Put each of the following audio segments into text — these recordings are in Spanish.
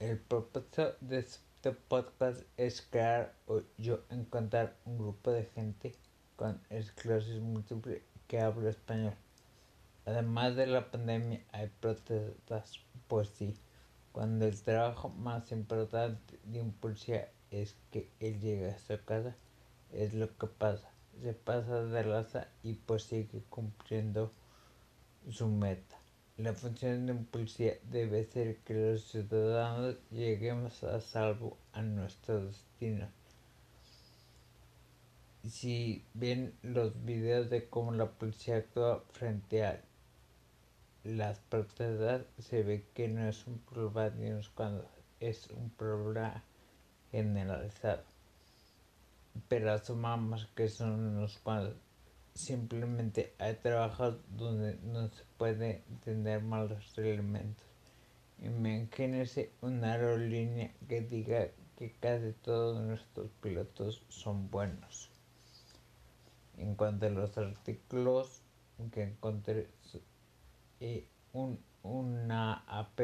El propósito de este podcast es crear o yo encontrar un grupo de gente con esclerosis múltiple que habla español. Además de la pandemia hay protestas, pues sí, cuando el trabajo más importante de policía es que él llegue a su casa, es lo que pasa, se pasa de raza y pues sigue cumpliendo su meta. La función de un policía debe ser que los ciudadanos lleguemos a salvo a nuestro destino. Si ven los videos de cómo la policía actúa frente a las protestas, se ve que no es un problema de unos cuantos, es un problema generalizado. Pero asumamos que son unos cuantos simplemente hay trabajos donde no se puede tener malos elementos. Imagínese una aerolínea que diga que casi todos nuestros pilotos son buenos. En cuanto a los artículos que encontré, eh, un, una app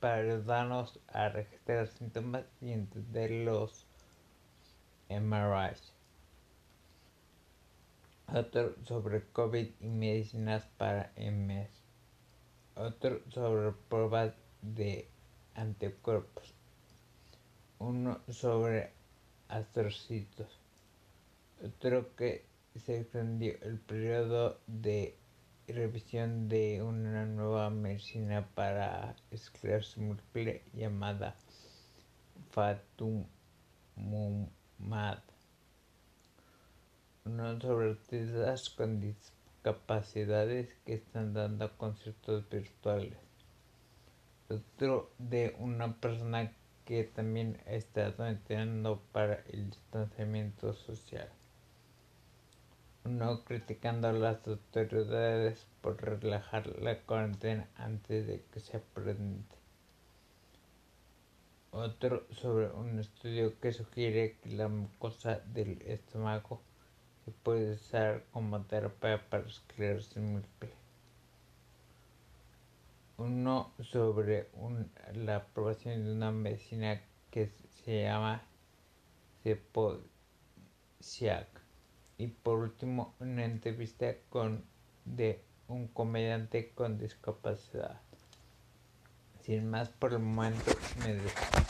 para ayudarnos a registrar síntomas y entender los MRIs otro sobre COVID y medicinas para MS, otro sobre pruebas de anticuerpos, uno sobre astrocitos, otro que se extendió el periodo de revisión de una nueva medicina para esclerosis múltiple llamada Fatumumab uno sobre artistas con discapacidades que están dando conciertos virtuales. Otro de una persona que también está entrenando para el distanciamiento social. Uno criticando a las autoridades por relajar la cuarentena antes de que se aprende. Otro sobre un estudio que sugiere que la mucosa del estómago que puede usar como terapia para esclerosis múltiple. Uno sobre la aprobación de una medicina que se llama Ceposiac. Y por último, una entrevista con de un comediante con discapacidad. Sin más por el momento, me despido.